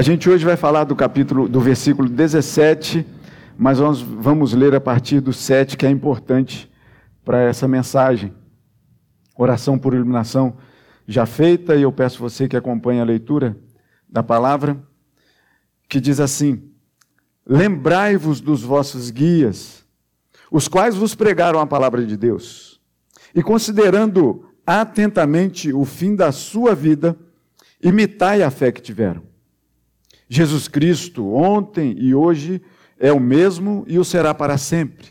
A gente hoje vai falar do capítulo, do versículo 17, mas vamos, vamos ler a partir do 7, que é importante para essa mensagem. Oração por iluminação já feita, e eu peço você que acompanhe a leitura da palavra, que diz assim: Lembrai-vos dos vossos guias, os quais vos pregaram a palavra de Deus, e considerando atentamente o fim da sua vida, imitai a fé que tiveram. Jesus Cristo, ontem e hoje, é o mesmo e o será para sempre.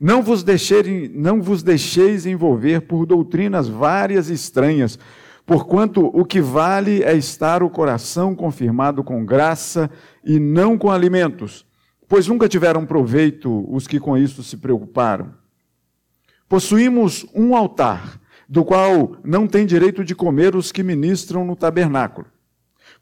Não vos, deixeis, não vos deixeis envolver por doutrinas várias e estranhas, porquanto o que vale é estar o coração confirmado com graça e não com alimentos, pois nunca tiveram proveito os que com isso se preocuparam. Possuímos um altar, do qual não tem direito de comer os que ministram no tabernáculo.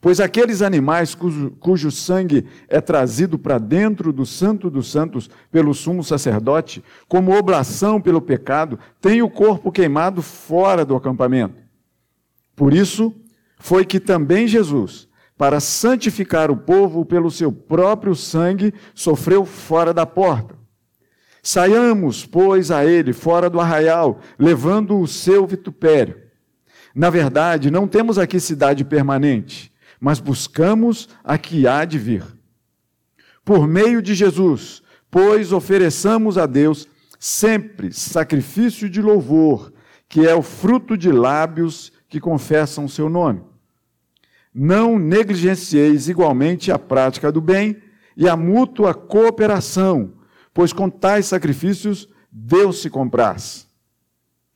Pois aqueles animais cujo, cujo sangue é trazido para dentro do Santo dos Santos pelo sumo sacerdote, como oblação pelo pecado, têm o corpo queimado fora do acampamento. Por isso foi que também Jesus, para santificar o povo pelo seu próprio sangue, sofreu fora da porta. Saiamos, pois, a ele fora do arraial, levando o seu vitupério. Na verdade, não temos aqui cidade permanente mas buscamos a que há de vir. Por meio de Jesus, pois ofereçamos a Deus sempre sacrifício de louvor, que é o fruto de lábios que confessam o seu nome. Não negligencieis igualmente a prática do bem e a mútua cooperação, pois com tais sacrifícios Deus se compraz.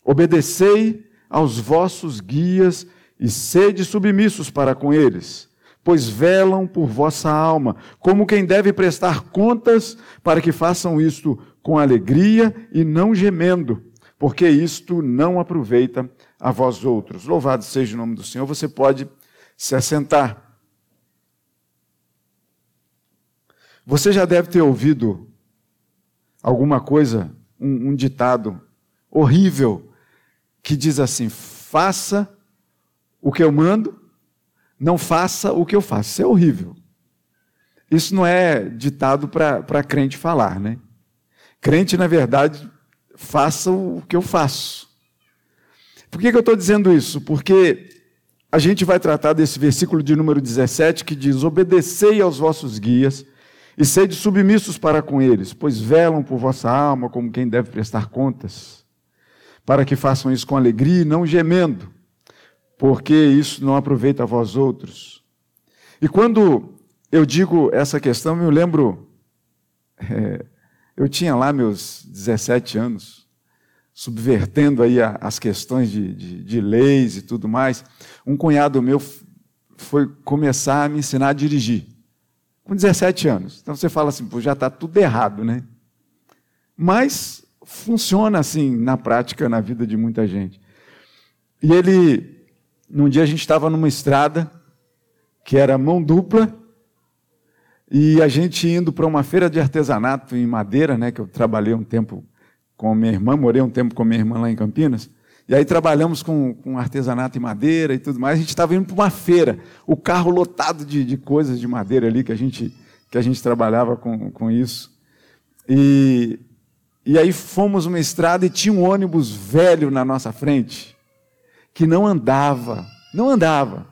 Obedecei aos vossos guias e sede submissos para com eles, pois velam por vossa alma, como quem deve prestar contas, para que façam isto com alegria e não gemendo, porque isto não aproveita a vós outros. Louvado seja o nome do Senhor. Você pode se assentar. Você já deve ter ouvido alguma coisa, um, um ditado horrível, que diz assim: faça o que eu mando, não faça o que eu faço. Isso é horrível. Isso não é ditado para crente falar, né? Crente, na verdade, faça o que eu faço. Por que, que eu estou dizendo isso? Porque a gente vai tratar desse versículo de número 17 que diz: Obedecei aos vossos guias e sede submissos para com eles, pois velam por vossa alma como quem deve prestar contas, para que façam isso com alegria e não gemendo porque isso não aproveita a vós outros. E quando eu digo essa questão, eu lembro, é, eu tinha lá meus 17 anos, subvertendo aí as questões de, de, de leis e tudo mais. Um cunhado meu foi começar a me ensinar a dirigir, com 17 anos. Então você fala assim, pô, já está tudo errado, né? Mas funciona assim na prática, na vida de muita gente. E ele num dia a gente estava numa estrada que era mão dupla e a gente indo para uma feira de artesanato em Madeira, né, que eu trabalhei um tempo com minha irmã, morei um tempo com minha irmã lá em Campinas. E aí trabalhamos com, com artesanato em madeira e tudo mais. A gente estava indo para uma feira, o carro lotado de, de coisas de madeira ali que a gente, que a gente trabalhava com, com isso. E, e aí fomos uma estrada e tinha um ônibus velho na nossa frente que não andava, não andava.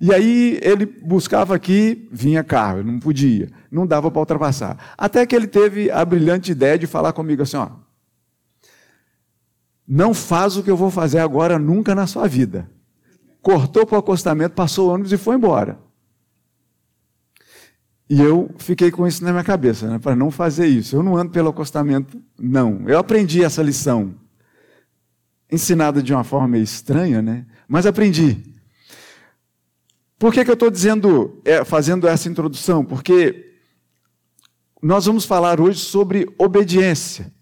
E aí ele buscava aqui, vinha carro, não podia, não dava para ultrapassar. Até que ele teve a brilhante ideia de falar comigo assim: ó, não faz o que eu vou fazer agora nunca na sua vida. Cortou para o acostamento, passou o ônibus e foi embora. E eu fiquei com isso na minha cabeça, né, para não fazer isso. Eu não ando pelo acostamento, não. Eu aprendi essa lição ensinado de uma forma meio estranha, né? Mas aprendi. Por que, que eu estou dizendo, é, fazendo essa introdução? Porque nós vamos falar hoje sobre obediência.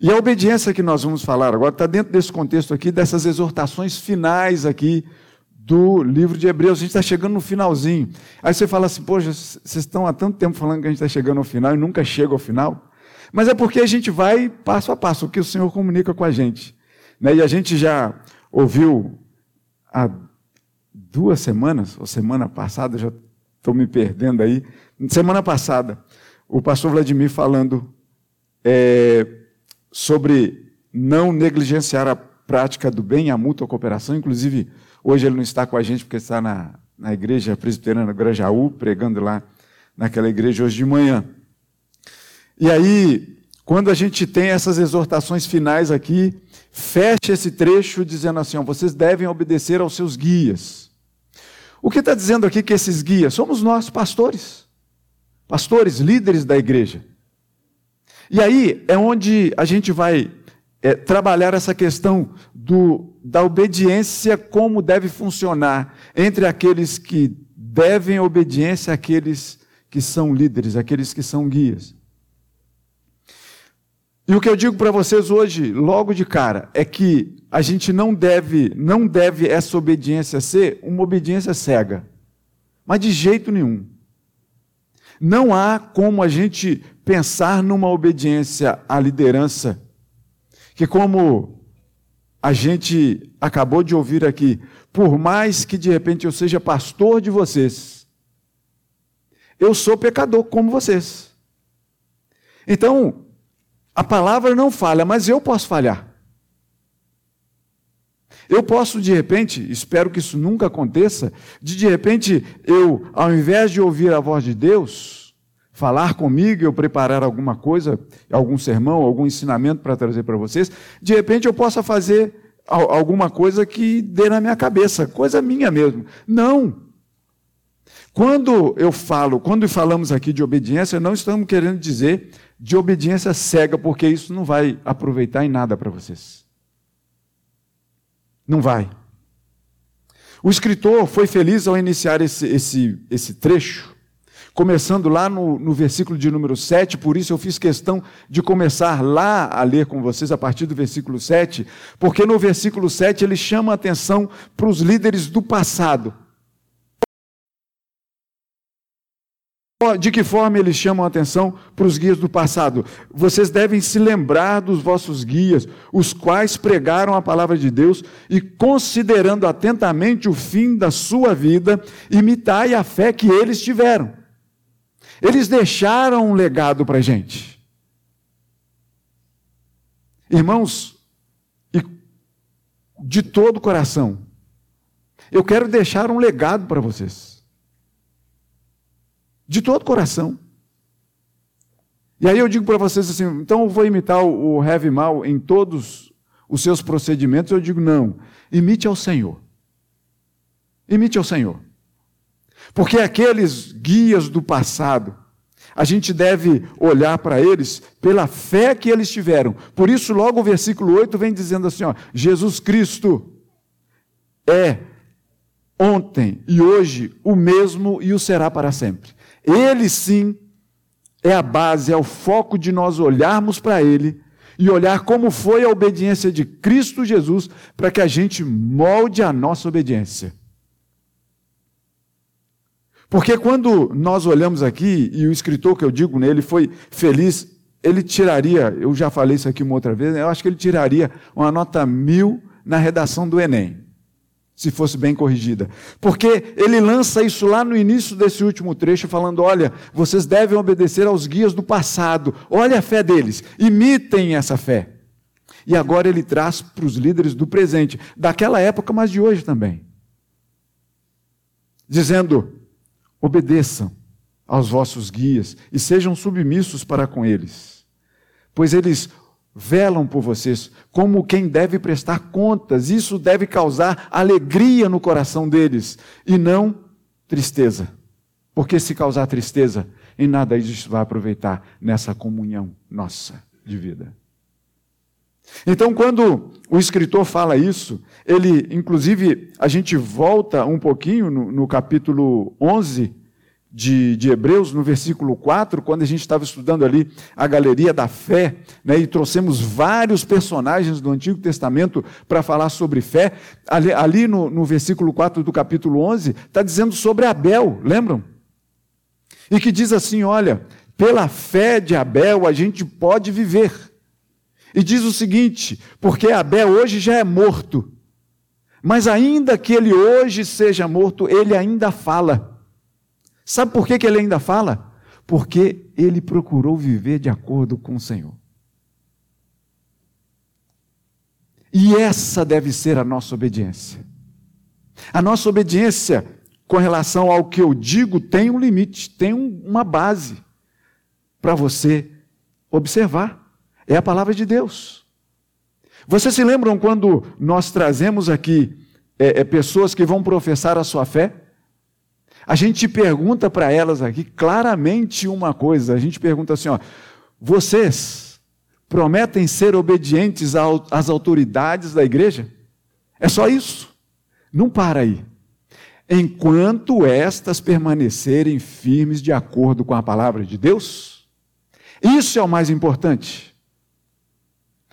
E a obediência que nós vamos falar agora está dentro desse contexto aqui, dessas exortações finais aqui do livro de Hebreus. A gente está chegando no finalzinho. Aí você fala assim, poxa, vocês estão há tanto tempo falando que a gente está chegando ao final e nunca chega ao final. Mas é porque a gente vai passo a passo, o que o Senhor comunica com a gente. Né? E a gente já ouviu há duas semanas, ou semana passada, já estou me perdendo aí. Semana passada, o pastor Vladimir falando é, sobre não negligenciar a prática do bem, a mútua cooperação. Inclusive, hoje ele não está com a gente porque está na, na igreja presbiteriana Grajaú, pregando lá naquela igreja hoje de manhã. E aí, quando a gente tem essas exortações finais aqui, fecha esse trecho dizendo assim: ó, vocês devem obedecer aos seus guias. O que está dizendo aqui que esses guias somos nós, pastores, pastores, líderes da igreja. E aí é onde a gente vai é, trabalhar essa questão do, da obediência, como deve funcionar entre aqueles que devem obediência àqueles que são líderes, aqueles que são guias. E o que eu digo para vocês hoje, logo de cara, é que a gente não deve, não deve essa obediência ser uma obediência cega. Mas de jeito nenhum. Não há como a gente pensar numa obediência à liderança que como a gente acabou de ouvir aqui, por mais que de repente eu seja pastor de vocês, eu sou pecador como vocês. Então, a palavra não falha, mas eu posso falhar. Eu posso, de repente, espero que isso nunca aconteça, de de repente eu, ao invés de ouvir a voz de Deus, falar comigo, eu preparar alguma coisa, algum sermão, algum ensinamento para trazer para vocês, de repente eu possa fazer alguma coisa que dê na minha cabeça, coisa minha mesmo. Não. Quando eu falo, quando falamos aqui de obediência, não estamos querendo dizer de obediência cega, porque isso não vai aproveitar em nada para vocês. Não vai. O escritor foi feliz ao iniciar esse, esse, esse trecho, começando lá no, no versículo de número 7, por isso eu fiz questão de começar lá a ler com vocês a partir do versículo 7, porque no versículo 7 ele chama a atenção para os líderes do passado. De que forma eles chamam a atenção para os guias do passado? Vocês devem se lembrar dos vossos guias, os quais pregaram a palavra de Deus e, considerando atentamente o fim da sua vida, imitai a fé que eles tiveram. Eles deixaram um legado para a gente. Irmãos, e de todo o coração, eu quero deixar um legado para vocês. De todo o coração. E aí eu digo para vocês assim, então eu vou imitar o heavy mal em todos os seus procedimentos? Eu digo, não, imite ao Senhor. Imite ao Senhor. Porque aqueles guias do passado, a gente deve olhar para eles pela fé que eles tiveram. Por isso, logo o versículo 8 vem dizendo assim: ó, Jesus Cristo é ontem e hoje o mesmo e o será para sempre. Ele sim é a base, é o foco de nós olharmos para Ele e olhar como foi a obediência de Cristo Jesus para que a gente molde a nossa obediência. Porque quando nós olhamos aqui, e o escritor que eu digo nele foi feliz, ele tiraria, eu já falei isso aqui uma outra vez, eu acho que ele tiraria uma nota mil na redação do Enem se fosse bem corrigida. Porque ele lança isso lá no início desse último trecho, falando: olha, vocês devem obedecer aos guias do passado, olha a fé deles, imitem essa fé. E agora ele traz para os líderes do presente, daquela época, mas de hoje também. Dizendo: obedeçam aos vossos guias e sejam submissos para com eles, pois eles velam por vocês, como quem deve prestar contas. Isso deve causar alegria no coração deles e não tristeza. Porque se causar tristeza, em nada isso vai aproveitar nessa comunhão nossa de vida. Então, quando o escritor fala isso, ele, inclusive, a gente volta um pouquinho no, no capítulo 11 de, de, Hebreus, no versículo 4, quando a gente estava estudando ali a galeria da fé, né, e trouxemos vários personagens do Antigo Testamento para falar sobre fé, ali, ali no, no, versículo 4 do capítulo 11, está dizendo sobre Abel, lembram? E que diz assim: olha, pela fé de Abel a gente pode viver. E diz o seguinte: porque Abel hoje já é morto, Mas ainda que ele hoje seja morto, ele ainda fala. Sabe por que, que ele ainda fala? Porque ele procurou viver de acordo com o Senhor. E essa deve ser a nossa obediência. A nossa obediência com relação ao que eu digo tem um limite, tem uma base para você observar. É a palavra de Deus. Vocês se lembram quando nós trazemos aqui é, é, pessoas que vão professar a sua fé? A gente pergunta para elas aqui claramente uma coisa: a gente pergunta assim, ó, vocês prometem ser obedientes às autoridades da igreja? É só isso. Não para aí. Enquanto estas permanecerem firmes de acordo com a palavra de Deus, isso é o mais importante.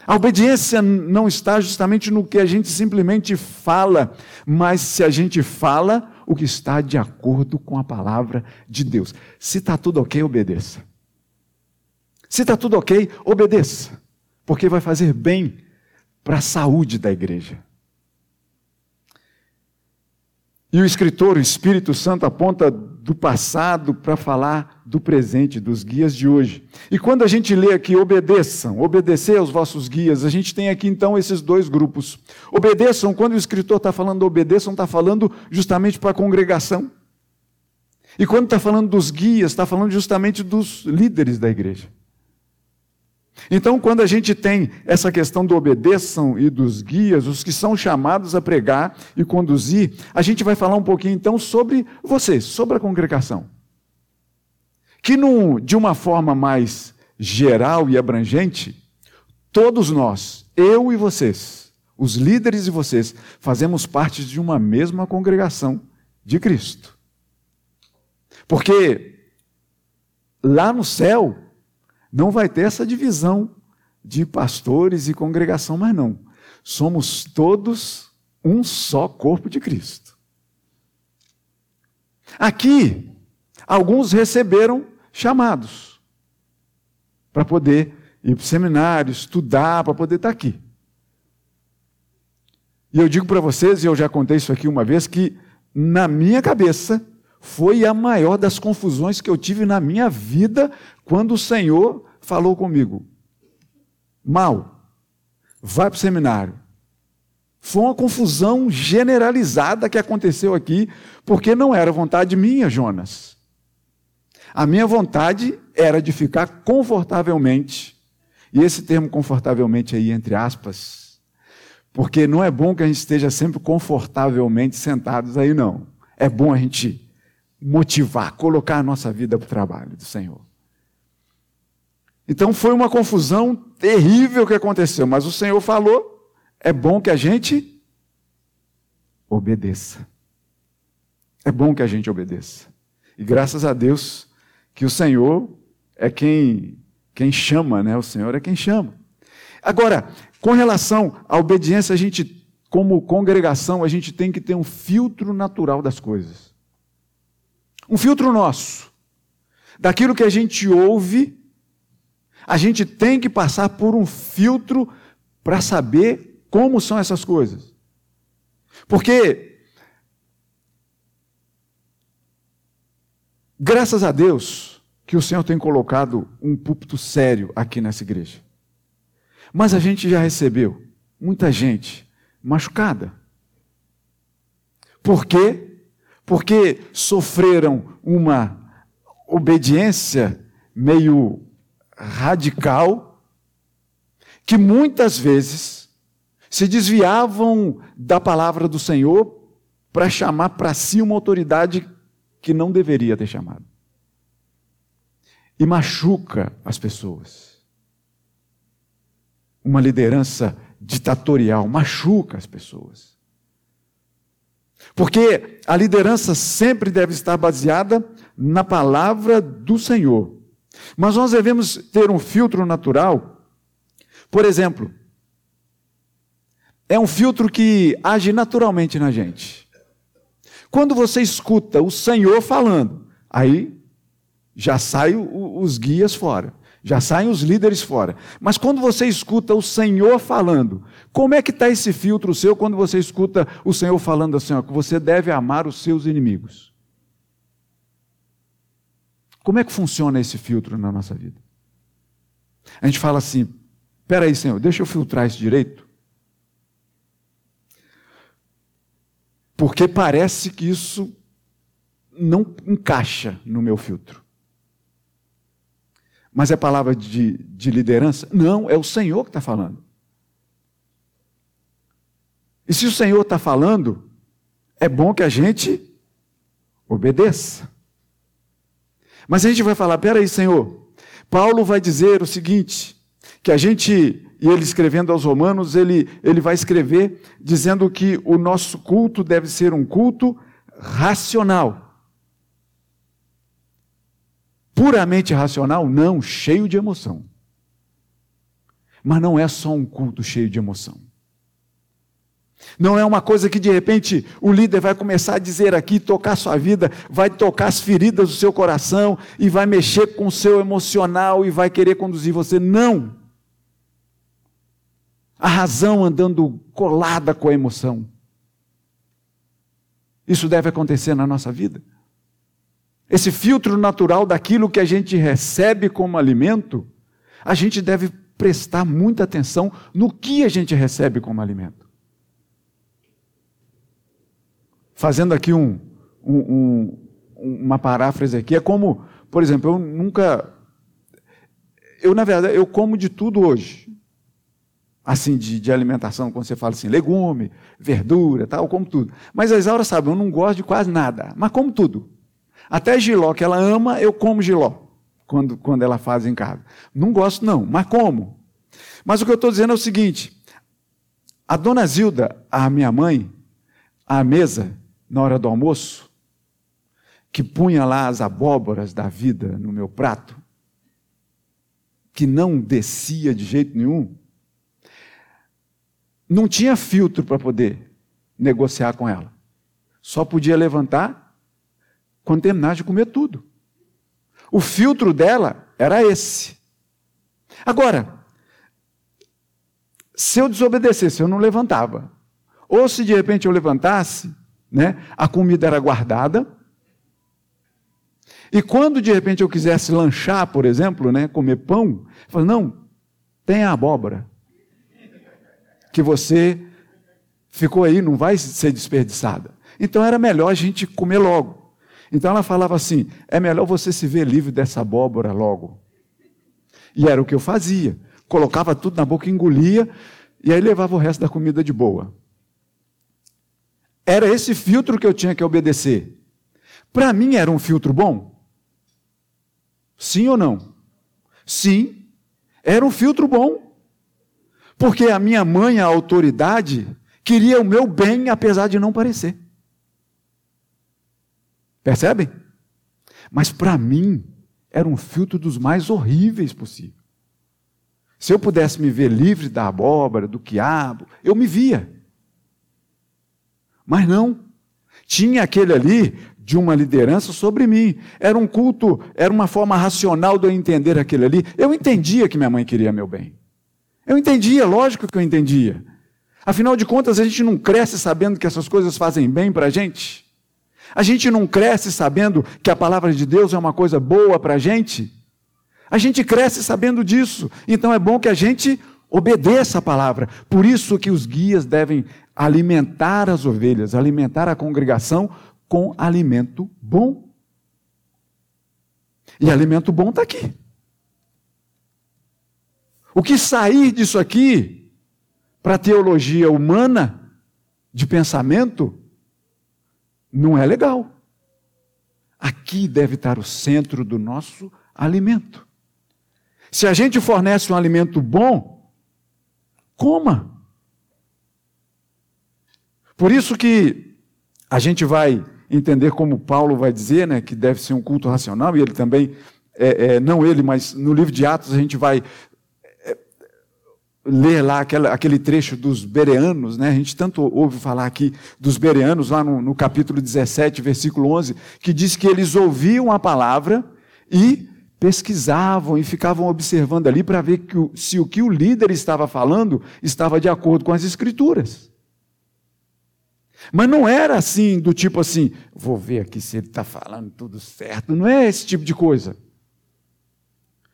A obediência não está justamente no que a gente simplesmente fala, mas se a gente fala o que está de acordo com a palavra de Deus. Se está tudo ok, obedeça. Se está tudo ok, obedeça, porque vai fazer bem para a saúde da igreja. E o escritor, o Espírito Santo, aponta do passado para falar do presente, dos guias de hoje. E quando a gente lê aqui, obedeçam, obedecer aos vossos guias, a gente tem aqui então esses dois grupos. Obedeçam, quando o escritor está falando obedeçam, está falando justamente para a congregação. E quando está falando dos guias, está falando justamente dos líderes da igreja. Então, quando a gente tem essa questão do obedeçam e dos guias, os que são chamados a pregar e conduzir, a gente vai falar um pouquinho então sobre vocês, sobre a congregação. Que num, de uma forma mais geral e abrangente, todos nós, eu e vocês, os líderes e vocês, fazemos parte de uma mesma congregação de Cristo. Porque lá no céu, não vai ter essa divisão de pastores e congregação, mas não. Somos todos um só corpo de Cristo. Aqui, alguns receberam chamados para poder ir para o seminário, estudar, para poder estar aqui. E eu digo para vocês, e eu já contei isso aqui uma vez, que na minha cabeça foi a maior das confusões que eu tive na minha vida quando o Senhor falou comigo, mal, vai para o seminário. Foi uma confusão generalizada que aconteceu aqui, porque não era vontade minha, Jonas. A minha vontade era de ficar confortavelmente, e esse termo confortavelmente aí, entre aspas, porque não é bom que a gente esteja sempre confortavelmente sentados aí, não. É bom a gente motivar, colocar a nossa vida para o trabalho do Senhor. Então foi uma confusão terrível que aconteceu, mas o Senhor falou: é bom que a gente obedeça. É bom que a gente obedeça. E graças a Deus que o Senhor é quem quem chama, né? O Senhor é quem chama. Agora, com relação à obediência, a gente como congregação, a gente tem que ter um filtro natural das coisas. Um filtro nosso. Daquilo que a gente ouve a gente tem que passar por um filtro para saber como são essas coisas. Porque, graças a Deus, que o Senhor tem colocado um púlpito sério aqui nessa igreja. Mas a gente já recebeu muita gente machucada. Por quê? Porque sofreram uma obediência meio radical, que muitas vezes se desviavam da palavra do Senhor para chamar para si uma autoridade que não deveria ter chamado. E machuca as pessoas. Uma liderança ditatorial machuca as pessoas. Porque a liderança sempre deve estar baseada na palavra do Senhor. Mas nós devemos ter um filtro natural. Por exemplo, é um filtro que age naturalmente na gente. Quando você escuta o Senhor falando, aí já saem os guias fora, já saem os líderes fora. Mas quando você escuta o Senhor falando, Como é que está esse filtro seu quando você escuta o Senhor falando assim, ó, que você deve amar os seus inimigos? Como é que funciona esse filtro na nossa vida? A gente fala assim: peraí, Senhor, deixa eu filtrar isso direito. Porque parece que isso não encaixa no meu filtro. Mas é palavra de, de liderança? Não, é o Senhor que está falando. E se o Senhor está falando, é bom que a gente obedeça. Mas a gente vai falar: peraí, Senhor, Paulo vai dizer o seguinte: que a gente, e ele escrevendo aos Romanos, ele, ele vai escrever dizendo que o nosso culto deve ser um culto racional. Puramente racional? Não, cheio de emoção. Mas não é só um culto cheio de emoção. Não é uma coisa que de repente o líder vai começar a dizer aqui, tocar sua vida, vai tocar as feridas do seu coração e vai mexer com o seu emocional e vai querer conduzir você. Não. A razão andando colada com a emoção. Isso deve acontecer na nossa vida. Esse filtro natural daquilo que a gente recebe como alimento, a gente deve prestar muita atenção no que a gente recebe como alimento. Fazendo aqui um, um, um, uma paráfrase aqui, é como, por exemplo, eu nunca. Eu, na verdade, eu como de tudo hoje. Assim, de, de alimentação, quando você fala assim, legume, verdura, tal, eu como tudo. Mas a Isaura sabe, eu não gosto de quase nada, mas como tudo. Até giló, que ela ama, eu como giló, quando, quando ela faz em casa. Não gosto, não, mas como. Mas o que eu estou dizendo é o seguinte: a dona Zilda, a minha mãe, à mesa, na hora do almoço, que punha lá as abóboras da vida no meu prato, que não descia de jeito nenhum, não tinha filtro para poder negociar com ela. Só podia levantar quando terminasse de comer tudo. O filtro dela era esse. Agora, se eu desobedecesse, eu não levantava. Ou se de repente eu levantasse, né? A comida era guardada. E quando de repente eu quisesse lanchar, por exemplo, né, comer pão, eu falei, não, tem a abóbora. Que você ficou aí, não vai ser desperdiçada. Então era melhor a gente comer logo. Então ela falava assim: é melhor você se ver livre dessa abóbora logo. E era o que eu fazia. Colocava tudo na boca, engolia, e aí levava o resto da comida de boa. Era esse filtro que eu tinha que obedecer. Para mim era um filtro bom? Sim ou não? Sim, era um filtro bom. Porque a minha mãe, a autoridade, queria o meu bem, apesar de não parecer. Percebem? Mas para mim, era um filtro dos mais horríveis possível. Se eu pudesse me ver livre da abóbora, do quiabo, eu me via. Mas não. Tinha aquele ali de uma liderança sobre mim. Era um culto, era uma forma racional de eu entender aquele ali. Eu entendia que minha mãe queria meu bem. Eu entendia, lógico que eu entendia. Afinal de contas, a gente não cresce sabendo que essas coisas fazem bem para a gente. A gente não cresce sabendo que a palavra de Deus é uma coisa boa para a gente. A gente cresce sabendo disso. Então é bom que a gente obedeça a palavra. Por isso que os guias devem alimentar as ovelhas, alimentar a congregação com alimento bom. E alimento bom está aqui. O que sair disso aqui para a teologia humana, de pensamento, não é legal. Aqui deve estar o centro do nosso alimento. Se a gente fornece um alimento bom, coma. Por isso que a gente vai entender como Paulo vai dizer, né, que deve ser um culto racional, e ele também, é, é, não ele, mas no livro de Atos a gente vai é, ler lá aquela, aquele trecho dos bereanos, né? a gente tanto ouve falar aqui dos bereanos, lá no, no capítulo 17, versículo 11, que diz que eles ouviam a palavra e pesquisavam e ficavam observando ali para ver que se o que o líder estava falando estava de acordo com as escrituras. Mas não era assim, do tipo assim, vou ver aqui se ele está falando tudo certo. Não é esse tipo de coisa.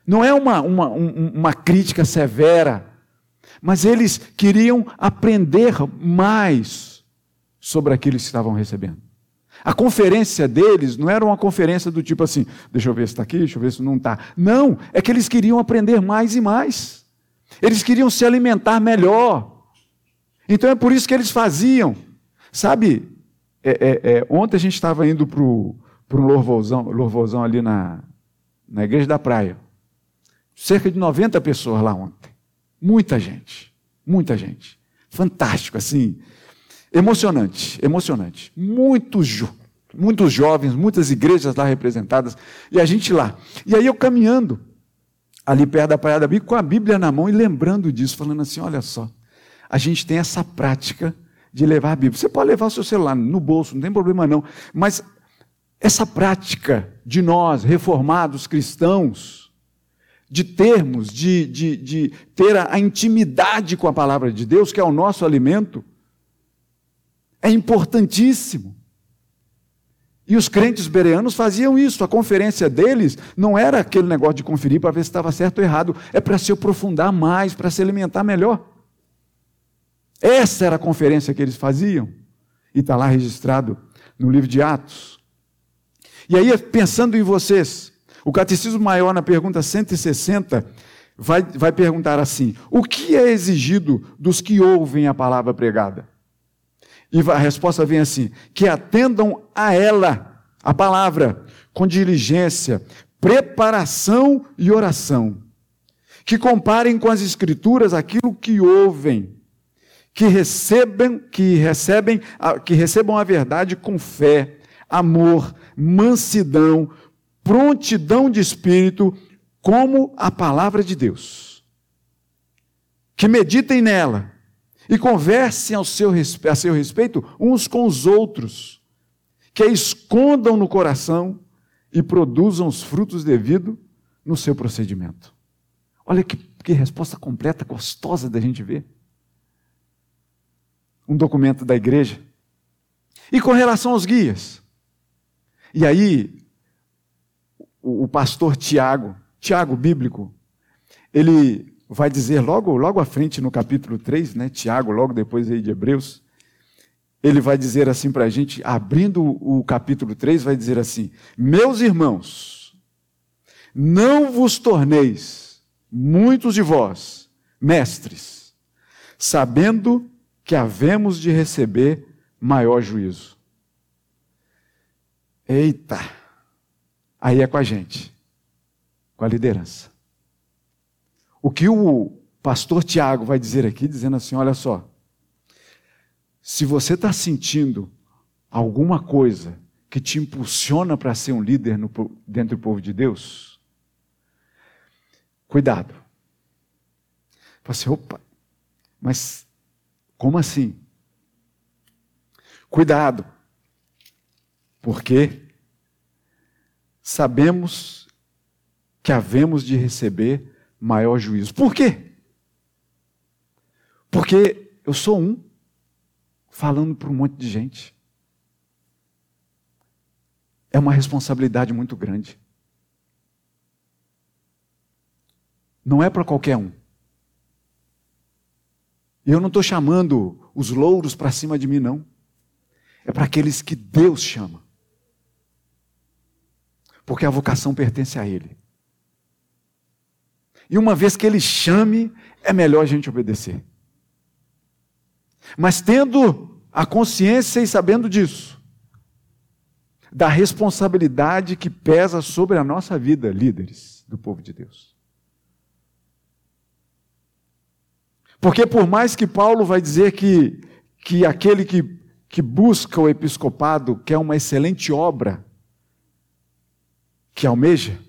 Não é uma, uma, uma crítica severa, mas eles queriam aprender mais sobre aquilo que estavam recebendo. A conferência deles não era uma conferência do tipo assim, deixa eu ver se está aqui, deixa eu ver se não está. Não, é que eles queriam aprender mais e mais. Eles queriam se alimentar melhor. Então é por isso que eles faziam. Sabe, é, é, é, ontem a gente estava indo para um louvorzão, louvorzão ali na, na igreja da praia. Cerca de 90 pessoas lá ontem. Muita gente. Muita gente. Fantástico, assim. Emocionante, emocionante. Muitos, jo muitos jovens, muitas igrejas lá representadas. E a gente lá. E aí eu caminhando ali perto da Praia da Bíblia, com a Bíblia na mão e lembrando disso, falando assim: olha só, a gente tem essa prática de levar a Bíblia. Você pode levar o seu celular no bolso, não tem problema não. Mas essa prática de nós, reformados cristãos, de termos, de, de, de ter a, a intimidade com a palavra de Deus, que é o nosso alimento, é importantíssimo. E os crentes bereanos faziam isso. A conferência deles não era aquele negócio de conferir para ver se estava certo ou errado, é para se aprofundar mais, para se alimentar melhor. Essa era a conferência que eles faziam. E está lá registrado no livro de Atos. E aí, pensando em vocês, o Catecismo Maior, na pergunta 160, vai, vai perguntar assim: o que é exigido dos que ouvem a palavra pregada? E a resposta vem assim: que atendam a ela, a palavra, com diligência, preparação e oração. Que comparem com as escrituras aquilo que ouvem, que recebem, que recebem, que recebam a verdade com fé, amor, mansidão, prontidão de espírito, como a palavra de Deus. Que meditem nela e conversem ao seu, a seu respeito uns com os outros, que a escondam no coração e produzam os frutos devidos no seu procedimento. Olha que, que resposta completa, gostosa da gente ver. Um documento da igreja. E com relação aos guias. E aí, o, o pastor Tiago, Tiago bíblico, ele vai dizer logo, logo à frente no capítulo 3, né, Tiago, logo depois aí de Hebreus, ele vai dizer assim para a gente, abrindo o capítulo 3, vai dizer assim: Meus irmãos, não vos torneis, muitos de vós, mestres, sabendo que havemos de receber maior juízo. Eita! Aí é com a gente, com a liderança. O que o pastor Tiago vai dizer aqui, dizendo assim: olha só, se você está sentindo alguma coisa que te impulsiona para ser um líder no, dentro do povo de Deus, cuidado. Você, assim, opa, mas como assim? Cuidado, porque sabemos que havemos de receber maior juízo. Por quê? Porque eu sou um falando para um monte de gente. É uma responsabilidade muito grande. Não é para qualquer um. Eu não estou chamando os louros para cima de mim, não. É para aqueles que Deus chama porque a vocação pertence a Ele. E uma vez que Ele chame, é melhor a gente obedecer. Mas tendo a consciência e sabendo disso, da responsabilidade que pesa sobre a nossa vida, líderes do povo de Deus. Porque por mais que Paulo vai dizer que, que aquele que, que busca o episcopado quer uma excelente obra, que almeja.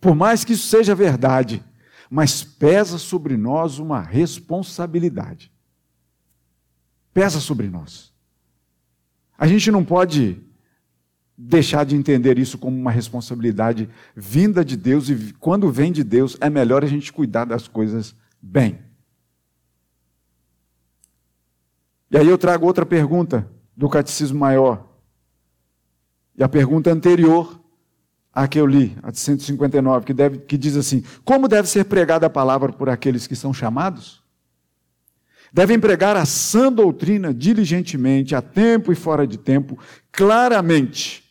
Por mais que isso seja verdade, mas pesa sobre nós uma responsabilidade. Pesa sobre nós. A gente não pode deixar de entender isso como uma responsabilidade vinda de Deus e quando vem de Deus é melhor a gente cuidar das coisas bem. E aí eu trago outra pergunta do Catecismo Maior. E a pergunta anterior à que eu li, a de 159, que, deve, que diz assim: Como deve ser pregada a palavra por aqueles que são chamados? Devem pregar a sã doutrina diligentemente, a tempo e fora de tempo, claramente,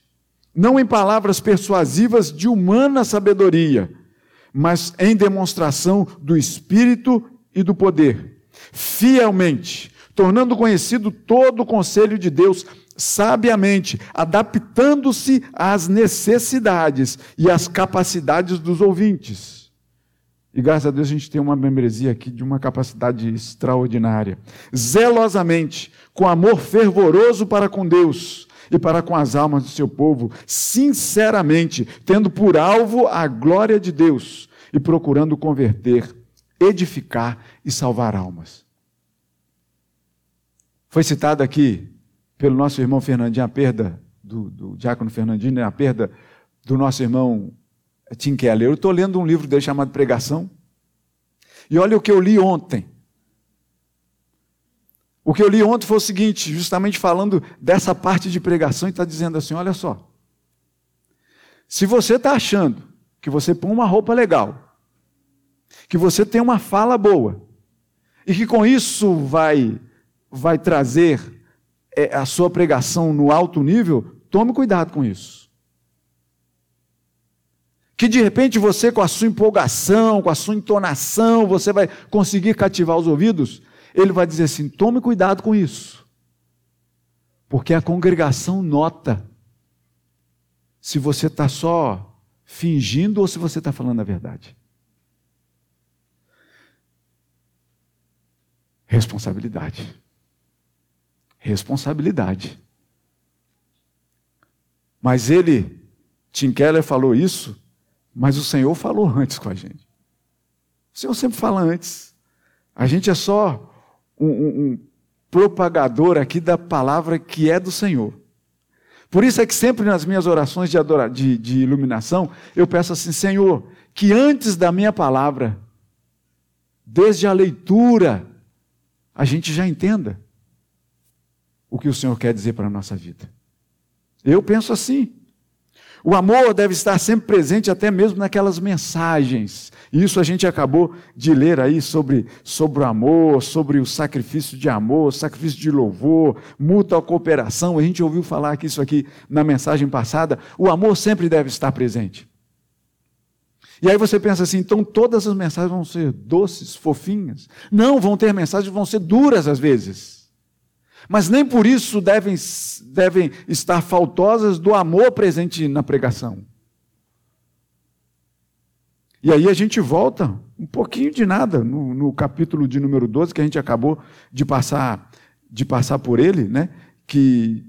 não em palavras persuasivas de humana sabedoria, mas em demonstração do Espírito e do poder, fielmente, tornando conhecido todo o conselho de Deus, sabiamente, adaptando-se às necessidades e às capacidades dos ouvintes e graças a Deus a gente tem uma membresia aqui de uma capacidade extraordinária. Zelosamente, com amor fervoroso para com Deus e para com as almas do seu povo, sinceramente, tendo por alvo a glória de Deus e procurando converter, edificar e salvar almas. Foi citado aqui pelo nosso irmão Fernandinho a perda do, do diácono Fernandinho, né, a perda do nosso irmão Tim Keller. Eu estou lendo um livro dele chamado Pregação. E olha o que eu li ontem. O que eu li ontem foi o seguinte, justamente falando dessa parte de pregação, e está dizendo assim: olha só. Se você está achando que você põe uma roupa legal, que você tem uma fala boa, e que com isso vai, vai trazer é, a sua pregação no alto nível, tome cuidado com isso que de repente você, com a sua empolgação, com a sua entonação, você vai conseguir cativar os ouvidos, ele vai dizer assim: tome cuidado com isso, porque a congregação nota se você está só fingindo ou se você está falando a verdade. Responsabilidade. Responsabilidade. Mas ele, Tim Keller falou isso mas o Senhor falou antes com a gente. O Senhor sempre fala antes. A gente é só um, um, propagador aqui da palavra que é do Senhor. Por isso é que sempre nas minhas orações de, adora, de, de iluminação, eu peço assim, Senhor, que antes da minha palavra, desde a leitura, a gente já entenda o que o Senhor quer dizer para a nossa vida. Eu penso assim. O amor deve estar sempre presente, até mesmo naquelas mensagens. Isso a gente acabou de ler aí sobre, sobre o amor, sobre o sacrifício de amor, sacrifício de louvor, mútua cooperação. A gente ouviu falar aqui isso aqui na mensagem passada. O amor sempre deve estar presente. E aí você pensa assim, então todas as mensagens vão ser doces, fofinhas? Não, vão ter mensagens que vão ser duras às vezes. Mas nem por isso devem, devem estar faltosas do amor presente na pregação. E aí a gente volta um pouquinho de nada no, no, capítulo de número 12, que a gente acabou de passar, de passar por ele, né? que,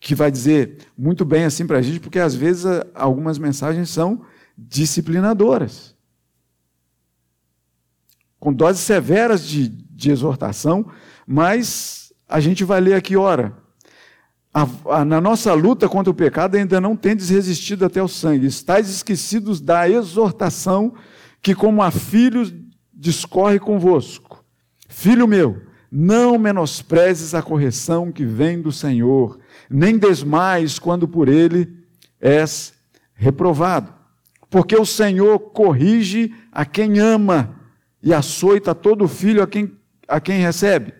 que vai dizer muito bem assim para a gente, porque às vezes algumas mensagens são disciplinadoras. Com doses severas de, de exortação, mas a gente vai ler aqui, ora, a, a, na nossa luta contra o pecado ainda não tendes resistido até o sangue, estáis esquecidos da exortação que, como a filhos, discorre convosco. Filho meu, não menosprezes a correção que vem do Senhor, nem desmais quando por ele és reprovado. Porque o Senhor corrige a quem ama e açoita todo filho a quem, a quem recebe.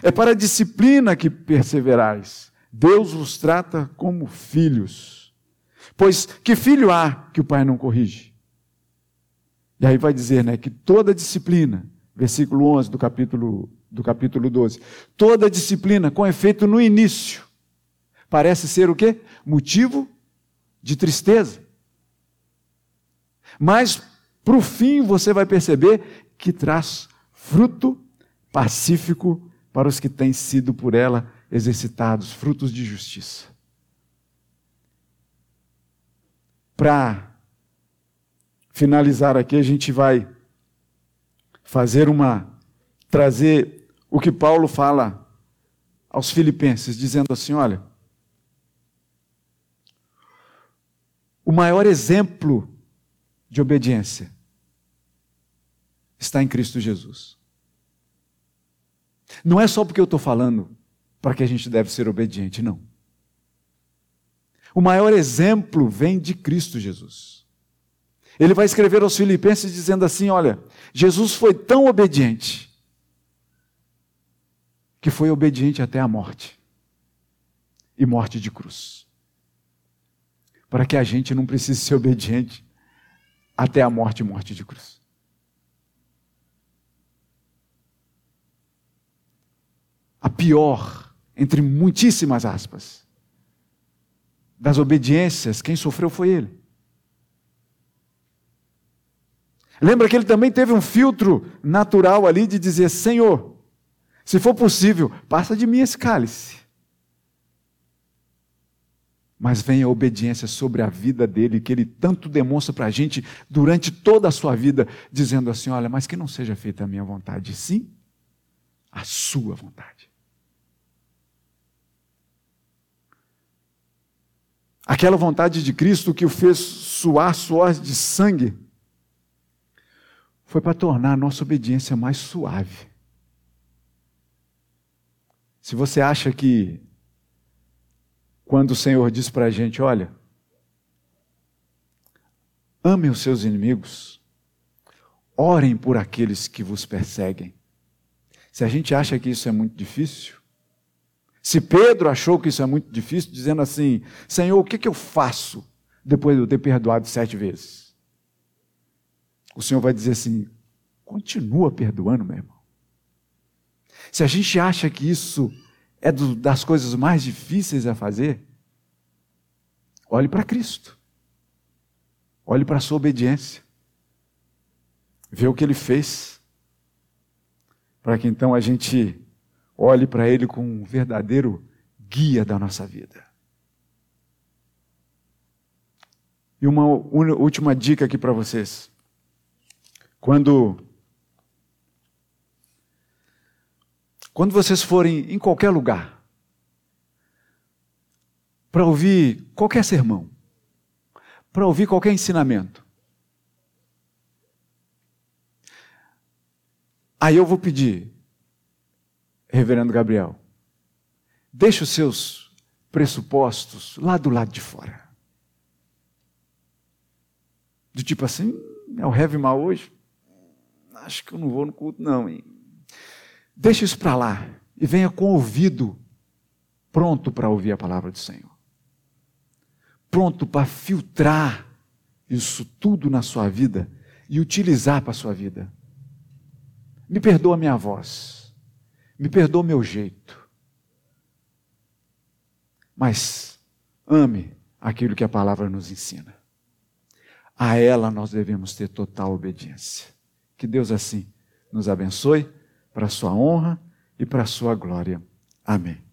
É para a disciplina que perseverais. Deus vos trata como filhos. Pois que filho há que o pai não corrige? E aí vai dizer, né, que toda disciplina, versículo 11 do capítulo do capítulo 12, toda disciplina com efeito no início parece ser o quê? Motivo de tristeza. Mas para o fim você vai perceber que traz fruto pacífico para os que têm sido por ela exercitados, frutos de justiça. Para finalizar aqui, a gente vai fazer uma trazer o que Paulo fala aos filipenses, dizendo assim, olha, o maior exemplo de obediência está em Cristo Jesus. Não é só porque eu estou falando para que a gente deve ser obediente, não. O maior exemplo vem de Cristo Jesus. Ele vai escrever aos Filipenses dizendo assim: Olha, Jesus foi tão obediente que foi obediente até a morte e morte de cruz. Para que a gente não precise ser obediente até a morte e morte de cruz. A pior, entre muitíssimas aspas, das obediências, quem sofreu foi ele. Lembra que ele também teve um filtro natural ali de dizer: Senhor, se for possível, passa de mim esse cálice. Mas vem a obediência sobre a vida dele, que ele tanto demonstra para a gente durante toda a sua vida, dizendo assim: Olha, mas que não seja feita a minha vontade, sim a sua vontade. Aquela vontade de Cristo que o fez suar suor de sangue, foi para tornar a nossa obediência mais suave. Se você acha que, quando o Senhor diz para a gente: olha, amem os seus inimigos, orem por aqueles que vos perseguem. Se a gente acha que isso é muito difícil, se Pedro achou que isso é muito difícil, dizendo assim: Senhor, o que, que eu faço depois de eu ter perdoado sete vezes? O Senhor vai dizer assim: continua perdoando, meu irmão. Se a gente acha que isso é do, das coisas mais difíceis a fazer, olhe para Cristo. Olhe para a sua obediência. Vê o que ele fez. Para que então a gente Olhe para Ele como um verdadeiro guia da nossa vida. E uma última dica aqui para vocês. Quando quando vocês forem em qualquer lugar para ouvir qualquer sermão, para ouvir qualquer ensinamento, aí eu vou pedir Reverendo Gabriel, deixe os seus pressupostos lá do lado de fora. Do tipo assim, é o heavy mal hoje? Acho que eu não vou no culto, não. Hein? Deixe isso para lá e venha com o ouvido pronto para ouvir a palavra do Senhor. Pronto para filtrar isso tudo na sua vida e utilizar para a sua vida. Me perdoa a minha voz. Me perdoa meu jeito. Mas ame aquilo que a palavra nos ensina. A ela nós devemos ter total obediência. Que Deus assim nos abençoe para a sua honra e para a sua glória. Amém.